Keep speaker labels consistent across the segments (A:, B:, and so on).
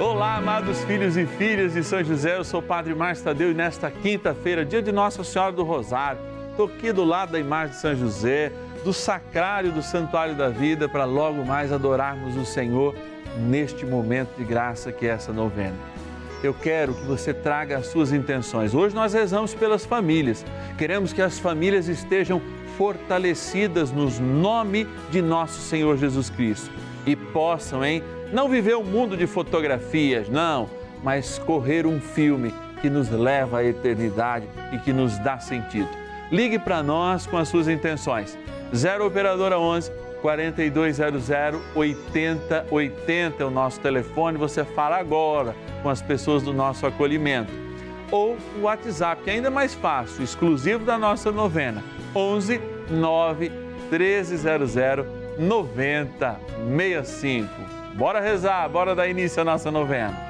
A: Olá, amados filhos e filhas de São José, eu sou o Padre Márcio Tadeu e nesta quinta-feira, dia de Nossa Senhora do Rosário, estou aqui do lado da imagem de São José, do sacrário do Santuário da Vida, para logo mais adorarmos o Senhor neste momento de graça que é essa novena. Eu quero que você traga as suas intenções. Hoje nós rezamos pelas famílias. Queremos que as famílias estejam fortalecidas no nome de nosso Senhor Jesus Cristo e possam, hein, não viver um mundo de fotografias, não, mas correr um filme que nos leva à eternidade e que nos dá sentido. Ligue para nós com as suas intenções. 0 operadora 11 4200 8080 é o nosso telefone. Você fala agora com as pessoas do nosso acolhimento. Ou o WhatsApp, que é ainda mais fácil, exclusivo da nossa novena. 11 9 1300 9065. Bora rezar, bora dar início à nossa novena.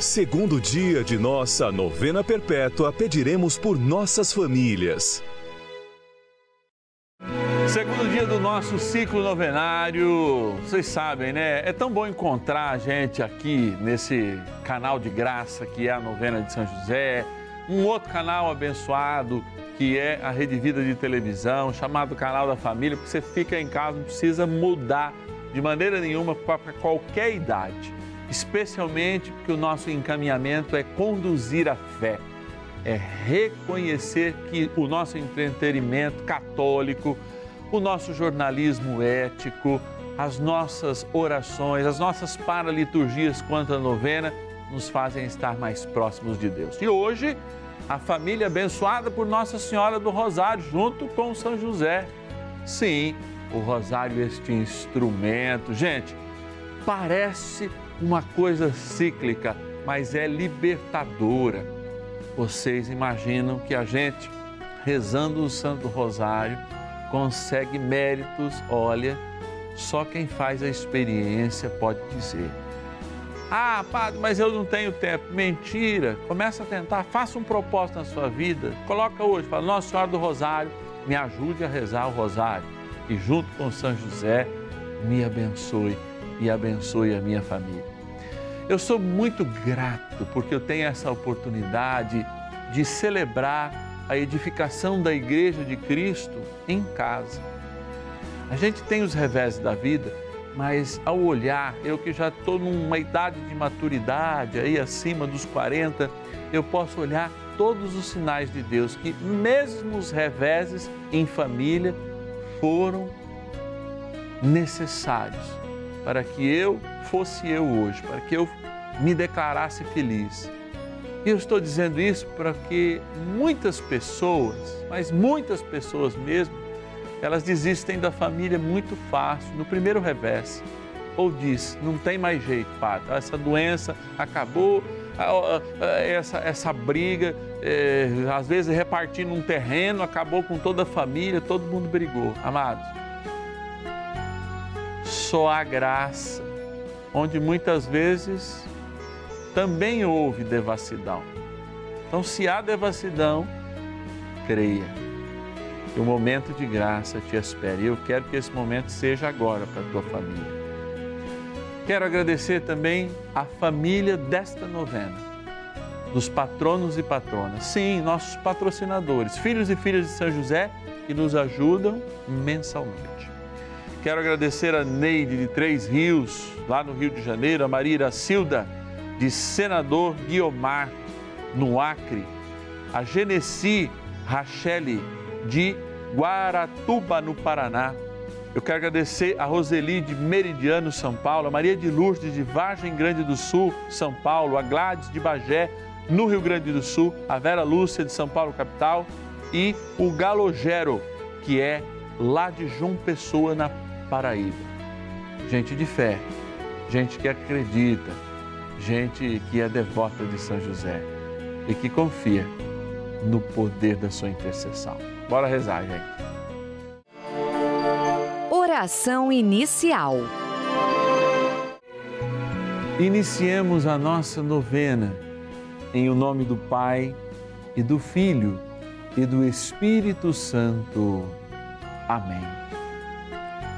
B: segundo dia de nossa novena perpétua, pediremos por nossas famílias.
A: Segundo dia do nosso ciclo novenário, vocês sabem, né? É tão bom encontrar a gente aqui nesse canal de graça que é a novena de São José, um outro canal abençoado que é a Rede Vida de televisão, chamado Canal da Família, porque você fica em casa, não precisa mudar de maneira nenhuma para qualquer idade, especialmente porque o nosso encaminhamento é conduzir a fé, é reconhecer que o nosso entretenimento católico, o nosso jornalismo ético, as nossas orações, as nossas paraliturgias quanto à novena nos fazem estar mais próximos de Deus. E hoje, a família abençoada por Nossa Senhora do Rosário, junto com São José. Sim, o rosário, este instrumento. Gente, parece uma coisa cíclica, mas é libertadora. Vocês imaginam que a gente, rezando o Santo Rosário, consegue méritos, olha, só quem faz a experiência pode dizer. Ah, padre, mas eu não tenho tempo. Mentira. Começa a tentar, faça um propósito na sua vida. Coloca hoje, fala, Nossa Senhora do Rosário, me ajude a rezar o Rosário. E junto com São José, me abençoe e abençoe a minha família. Eu sou muito grato porque eu tenho essa oportunidade de celebrar a edificação da Igreja de Cristo em casa. A gente tem os revés da vida, mas ao olhar, eu que já estou numa idade de maturidade, aí acima dos 40, eu posso olhar todos os sinais de Deus, que mesmo os reveses em família foram necessários para que eu fosse eu hoje, para que eu me declarasse feliz. E eu estou dizendo isso para que muitas pessoas, mas muitas pessoas mesmo, elas desistem da família muito fácil, no primeiro revés. ou diz: não tem mais jeito, padre, essa doença acabou, essa, essa briga, é, às vezes repartindo um terreno, acabou com toda a família, todo mundo brigou. Amados, só a graça, onde muitas vezes também houve devassidão. Então, se há devassidão, creia. O momento de graça te espere. E eu quero que esse momento seja agora para a tua família. Quero agradecer também a família desta novena, dos patronos e patronas. Sim, nossos patrocinadores, filhos e filhas de São José, que nos ajudam mensalmente. Quero agradecer a Neide de Três Rios, lá no Rio de Janeiro, a Maria Iracilda de Senador Guiomar, no Acre, a Genesi Rachele de Guaratuba, no Paraná, eu quero agradecer a Roseli de Meridiano, São Paulo, a Maria de Lourdes de Vargem Grande do Sul, São Paulo, a Gladys de Bagé, no Rio Grande do Sul, a Vera Lúcia de São Paulo, capital, e o Galogero, que é lá de João Pessoa, na Paraíba. Gente de fé, gente que acredita, gente que é devota de São José e que confia no poder da sua intercessão. Bora rezar, gente.
C: Oração inicial.
A: Iniciemos a nossa novena em o nome do Pai e do Filho e do Espírito Santo. Amém.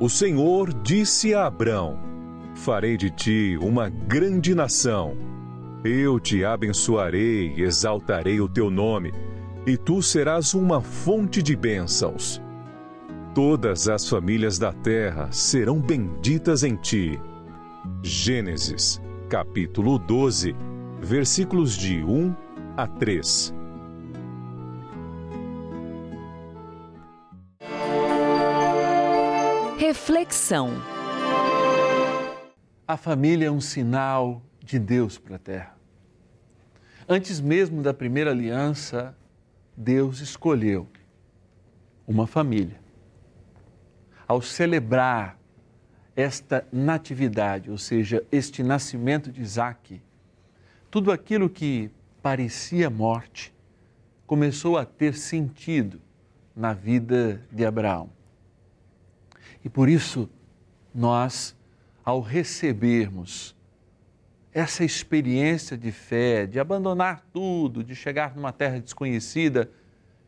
B: O Senhor disse a Abrão: Farei de ti uma grande nação. Eu te abençoarei exaltarei o teu nome, e tu serás uma fonte de bênçãos. Todas as famílias da terra serão benditas em ti. Gênesis, capítulo 12, versículos de 1 a 3.
C: Reflexão.
A: A família é um sinal de Deus para a terra. Antes mesmo da primeira aliança, Deus escolheu uma família. Ao celebrar esta natividade, ou seja, este nascimento de Isaac, tudo aquilo que parecia morte começou a ter sentido na vida de Abraão. E por isso, nós, ao recebermos essa experiência de fé, de abandonar tudo, de chegar numa terra desconhecida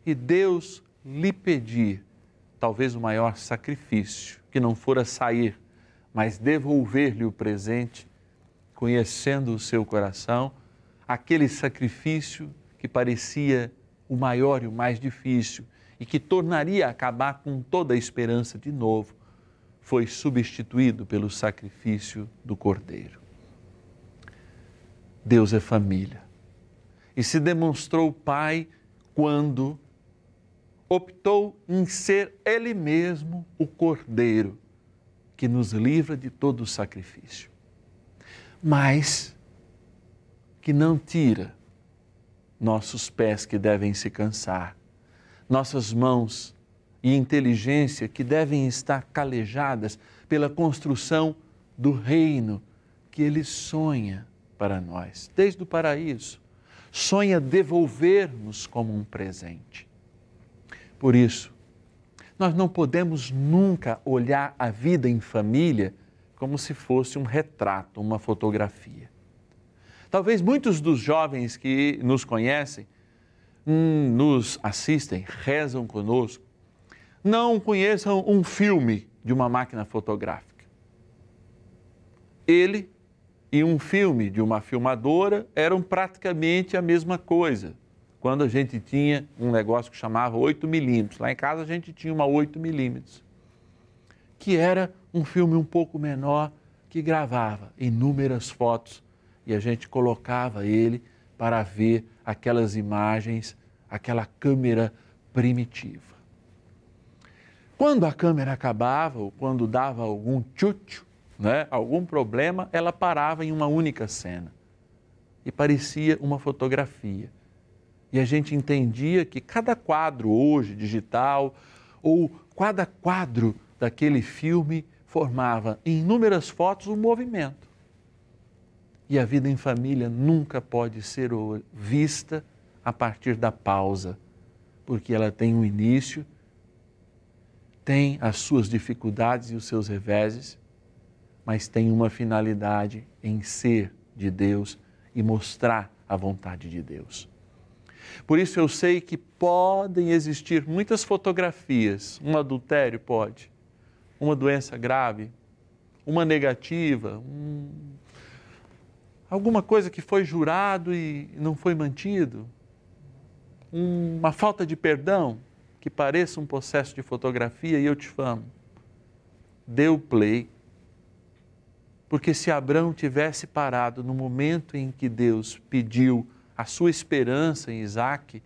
A: e Deus lhe pedir talvez o maior sacrifício, que não fora sair, mas devolver-lhe o presente, conhecendo o seu coração, aquele sacrifício que parecia o maior e o mais difícil e que tornaria acabar com toda a esperança de novo, foi substituído pelo sacrifício do Cordeiro. Deus é família e se demonstrou Pai quando optou em ser Ele mesmo o Cordeiro que nos livra de todo o sacrifício, mas que não tira nossos pés que devem se cansar, nossas mãos e inteligência que devem estar calejadas pela construção do reino que Ele sonha para nós, desde o paraíso. Sonha devolver-nos como um presente. Por isso, nós não podemos nunca olhar a vida em família como se fosse um retrato, uma fotografia. Talvez muitos dos jovens que nos conhecem, hum, nos assistem, rezam conosco, não conheçam um filme de uma máquina fotográfica. Ele e um filme de uma filmadora eram praticamente a mesma coisa. Quando a gente tinha um negócio que chamava 8 milímetros. Lá em casa a gente tinha uma 8 milímetros, que era um filme um pouco menor que gravava inúmeras fotos e a gente colocava ele para ver aquelas imagens, aquela câmera primitiva. Quando a câmera acabava ou quando dava algum tchutchu, né, algum problema, ela parava em uma única cena e parecia uma fotografia. E a gente entendia que cada quadro hoje digital ou cada quadro daquele filme formava em inúmeras fotos um movimento. E a vida em família nunca pode ser vista a partir da pausa, porque ela tem um início, tem as suas dificuldades e os seus reveses, mas tem uma finalidade em ser de Deus e mostrar a vontade de Deus. Por isso eu sei que podem existir muitas fotografias, um adultério pode, uma doença grave, uma negativa, um... alguma coisa que foi jurado e não foi mantido, uma falta de perdão que pareça um processo de fotografia e eu te amo. Dê o play. Porque se Abraão tivesse parado no momento em que Deus pediu a sua esperança em Isaac,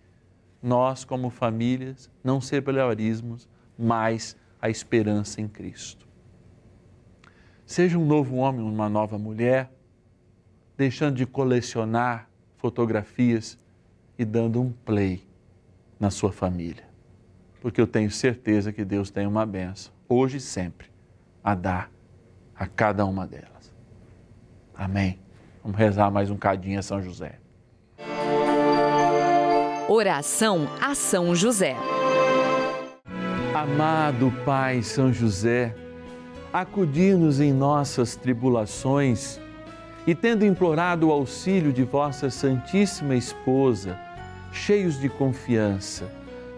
A: nós, como famílias, não celebraríamos mais a esperança em Cristo. Seja um novo homem, uma nova mulher, deixando de colecionar fotografias e dando um play na sua família. Porque eu tenho certeza que Deus tem uma benção, hoje e sempre, a dar a cada uma delas. Amém. Vamos rezar mais um cadinho a São José.
C: Oração a São José.
A: Amado Pai São José, acudir-nos em nossas tribulações e, tendo implorado o auxílio de vossa Santíssima Esposa, cheios de confiança,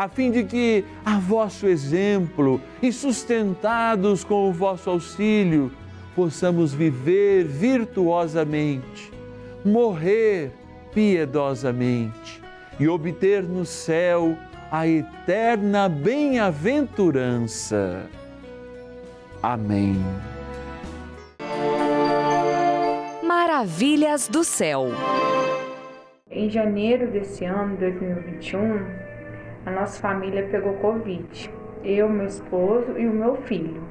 A: a fim de que, a vosso exemplo e sustentados com o vosso auxílio, possamos viver virtuosamente, morrer piedosamente e obter no céu a eterna bem-aventurança. Amém.
C: Maravilhas do céu.
D: Em janeiro desse ano, 2021, a nossa família pegou Covid. Eu, meu esposo e o meu filho.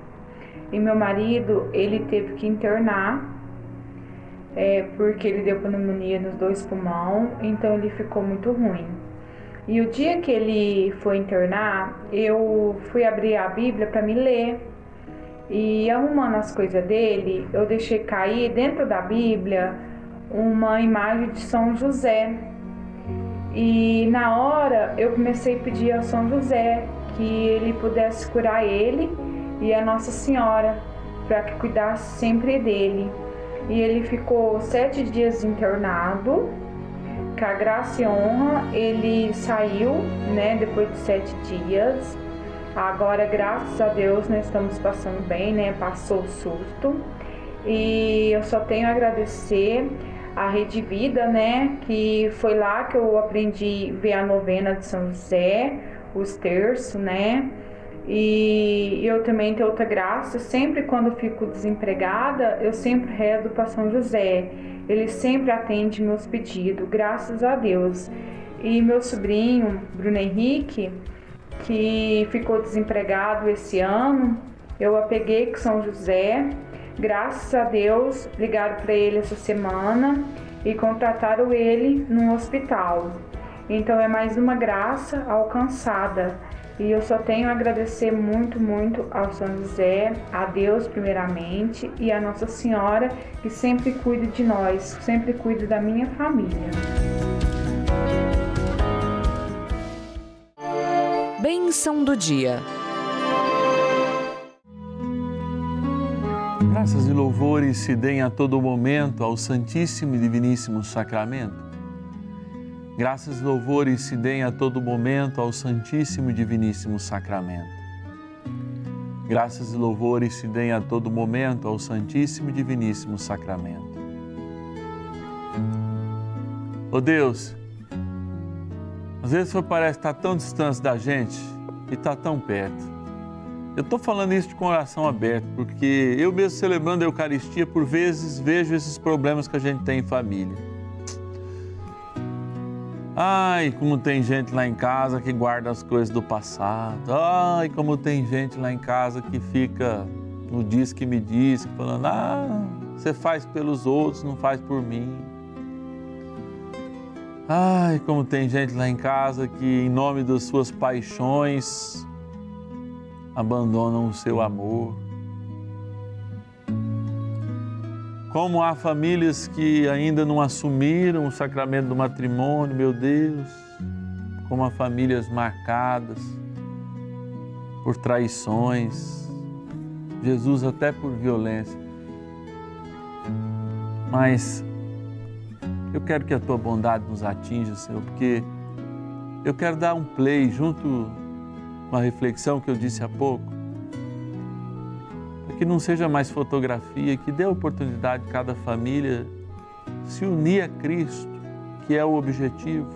D: E meu marido, ele teve que internar, é, porque ele deu pneumonia nos dois pulmões, então ele ficou muito ruim. E o dia que ele foi internar, eu fui abrir a Bíblia para me ler. E arrumando as coisas dele, eu deixei cair dentro da Bíblia uma imagem de São José. E na hora eu comecei a pedir a São José que ele pudesse curar ele e a Nossa Senhora, para que cuidasse sempre dele. E ele ficou sete dias internado, com a graça e honra, ele saiu, né, depois de sete dias. Agora, graças a Deus, nós estamos passando bem, né? Passou o susto. E eu só tenho a agradecer a Rede Vida, né? Que foi lá que eu aprendi a ver a novena de São José, os terços, né? E eu também tenho outra graça, sempre quando fico desempregada, eu sempre rezo para São José. Ele sempre atende meus pedidos, graças a Deus. E meu sobrinho, Bruno Henrique, que ficou desempregado esse ano, eu a peguei com São José. Graças a Deus, ligaram para ele essa semana e contrataram ele num hospital. Então é mais uma graça alcançada. E eu só tenho a agradecer muito, muito ao São José, a Deus primeiramente e a Nossa Senhora, que sempre cuida de nós, sempre cuida da minha família.
C: Bênção do dia.
A: Graças e louvores se deem a todo momento ao Santíssimo e Diviníssimo Sacramento. Graças e louvores se deem a todo momento ao Santíssimo e Diviníssimo Sacramento. Graças e louvores se deem a todo momento ao Santíssimo e Diviníssimo Sacramento. Oh Deus, às vezes o parece estar tão distante da gente e está tão perto. Eu estou falando isso de coração aberto, porque eu mesmo celebrando a Eucaristia, por vezes vejo esses problemas que a gente tem em família. Ai, como tem gente lá em casa que guarda as coisas do passado. Ai, como tem gente lá em casa que fica no diz que me diz, falando: ah, você faz pelos outros, não faz por mim. Ai, como tem gente lá em casa que, em nome das suas paixões, abandonam o seu amor. Como há famílias que ainda não assumiram o sacramento do matrimônio, meu Deus, como há famílias marcadas por traições, Jesus até por violência. Mas eu quero que a tua bondade nos atinja, Senhor, porque eu quero dar um play junto com a reflexão que eu disse há pouco que não seja mais fotografia, que dê a oportunidade de cada família se unir a Cristo, que é o objetivo.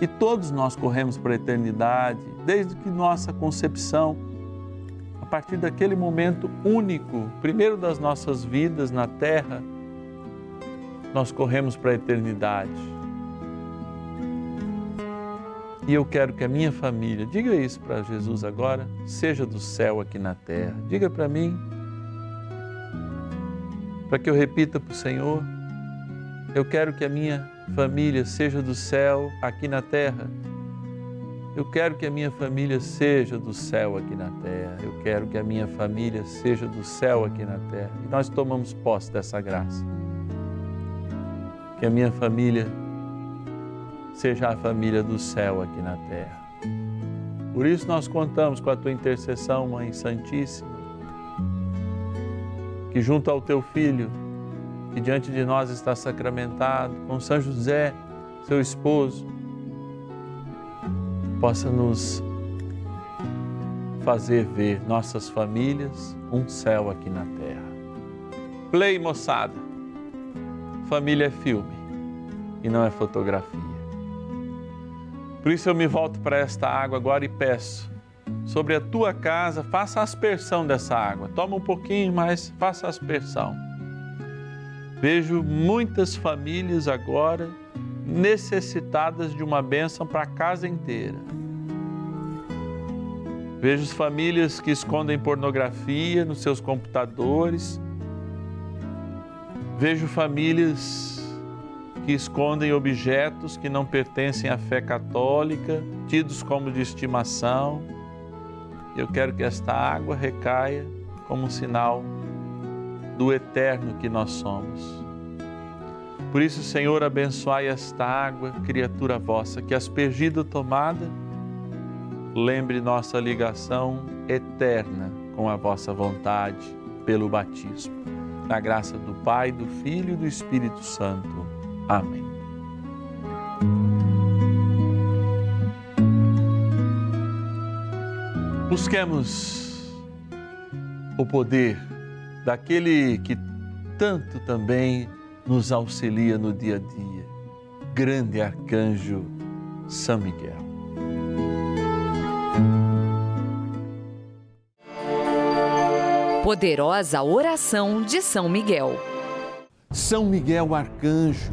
A: E todos nós corremos para a eternidade, desde que nossa concepção, a partir daquele momento único, primeiro das nossas vidas na terra, nós corremos para a eternidade. E eu quero que a minha família, diga isso para Jesus agora, seja do céu aqui na terra. Diga para mim, para que eu repita para o Senhor. Eu quero que a minha família seja do céu aqui na terra. Eu quero que a minha família seja do céu aqui na terra. Eu quero que a minha família seja do céu aqui na terra. E nós tomamos posse dessa graça. que a minha família seja a família do céu aqui na terra. Por isso nós contamos com a tua intercessão, Mãe Santíssima, que junto ao teu filho, que diante de nós está sacramentado, com São José, seu esposo, possa nos fazer ver nossas famílias um céu aqui na terra. Play, moçada. Família é filme e não é fotografia. Por isso eu me volto para esta água agora e peço sobre a tua casa, faça aspersão dessa água. Toma um pouquinho, mas faça aspersão. Vejo muitas famílias agora necessitadas de uma bênção para a casa inteira. Vejo famílias que escondem pornografia nos seus computadores. Vejo famílias que escondem objetos que não pertencem à fé católica, tidos como de estimação. Eu quero que esta água recaia como um sinal do eterno que nós somos. Por isso, Senhor, abençoai esta água, criatura vossa, que aspergida tomada, lembre nossa ligação eterna com a vossa vontade pelo batismo. Na graça do Pai, do Filho e do Espírito Santo. Amém. Busquemos o poder daquele que tanto também nos auxilia no dia a dia, grande arcanjo São Miguel.
C: Poderosa oração de São Miguel.
A: São Miguel arcanjo,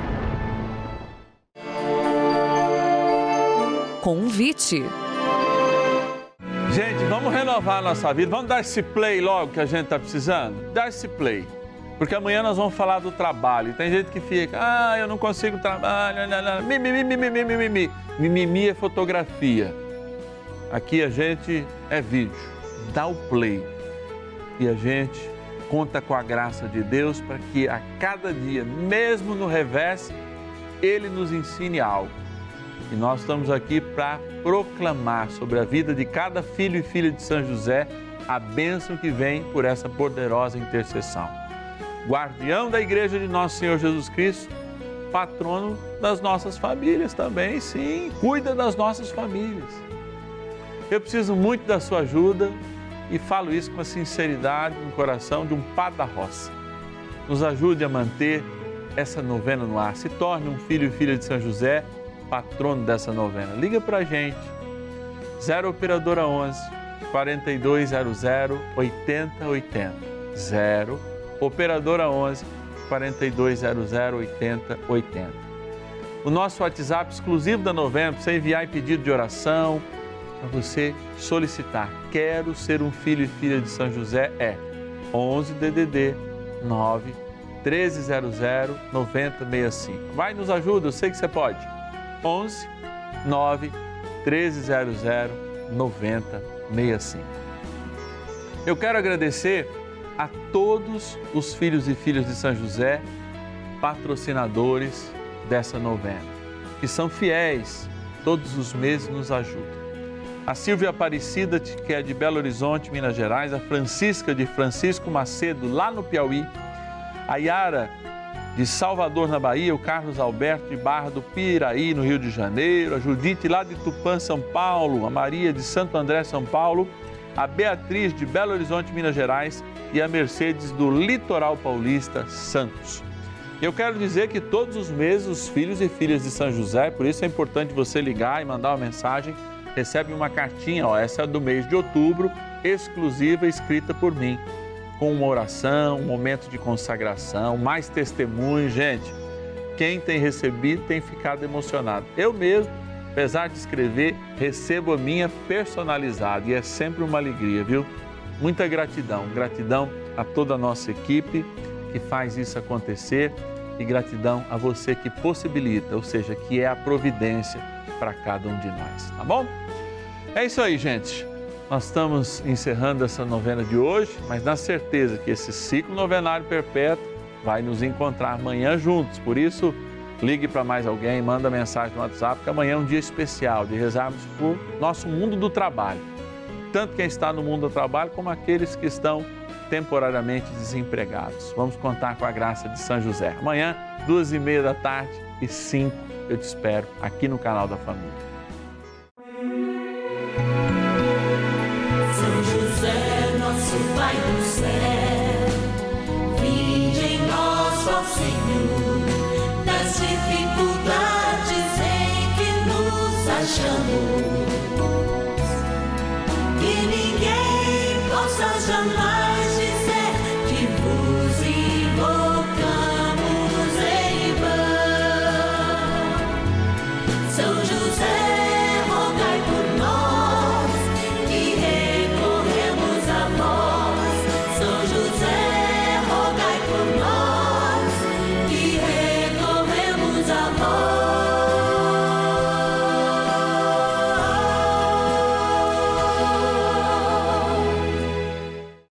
C: Convite.
A: Gente, vamos renovar a nossa vida. Vamos dar esse play logo que a gente está precisando? Dá esse play. Porque amanhã nós vamos falar do trabalho. Tem gente que fica, ah, eu não consigo trabalhar, mimimi, mimimi, mimimi. Mimimi é fotografia. Aqui a gente é vídeo. Dá o play. E a gente conta com a graça de Deus para que a cada dia, mesmo no revés, Ele nos ensine algo. E nós estamos aqui para proclamar sobre a vida de cada filho e filha de São José a bênção que vem por essa poderosa intercessão. Guardião da Igreja de Nosso Senhor Jesus Cristo, patrono das nossas famílias também, sim, cuida das nossas famílias. Eu preciso muito da sua ajuda e falo isso com a sinceridade no coração de um padre da roça. Nos ajude a manter essa novena no ar. Se torne um filho e filha de São José patrono dessa novena. Liga para a gente, 0 Operadora 11 4200 8080. 0 Operadora 11 4200 8080. O nosso WhatsApp exclusivo da novena, para você enviar pedido de oração, para você solicitar. Quero ser um filho e filha de São José, é 11 DDD 9 1300 9065. Vai, nos ajuda, eu sei que você pode. 11 9 1300 9065. Eu quero agradecer a todos os filhos e filhas de São José, patrocinadores dessa novena, que são fiéis, todos os meses nos ajudam. A Silvia Aparecida, que é de Belo Horizonte, Minas Gerais, a Francisca de Francisco Macedo, lá no Piauí, a Yara de Salvador, na Bahia, o Carlos Alberto de Barra do Piraí, no Rio de Janeiro, a Judite lá de Tupã, São Paulo, a Maria de Santo André, São Paulo, a Beatriz de Belo Horizonte, Minas Gerais e a Mercedes do Litoral Paulista, Santos. Eu quero dizer que todos os meses os filhos e filhas de São José, por isso é importante você ligar e mandar uma mensagem, recebe uma cartinha, ó, essa é do mês de outubro, exclusiva escrita por mim com uma oração, um momento de consagração, mais testemunhos, gente. quem tem recebido tem ficado emocionado. Eu mesmo, apesar de escrever, recebo a minha personalizada e é sempre uma alegria, viu? Muita gratidão, gratidão a toda a nossa equipe que faz isso acontecer e gratidão a você que possibilita, ou seja, que é a providência para cada um de nós, tá bom? É isso aí, gente. Nós estamos encerrando essa novena de hoje, mas na certeza que esse ciclo novenário perpétuo vai nos encontrar amanhã juntos. Por isso, ligue para mais alguém, manda mensagem no WhatsApp, que amanhã é um dia especial de rezarmos por nosso mundo do trabalho. Tanto quem está no mundo do trabalho como aqueles que estão temporariamente desempregados. Vamos contar com a graça de São José. Amanhã, duas e meia da tarde e cinco, eu te espero aqui no canal da Família.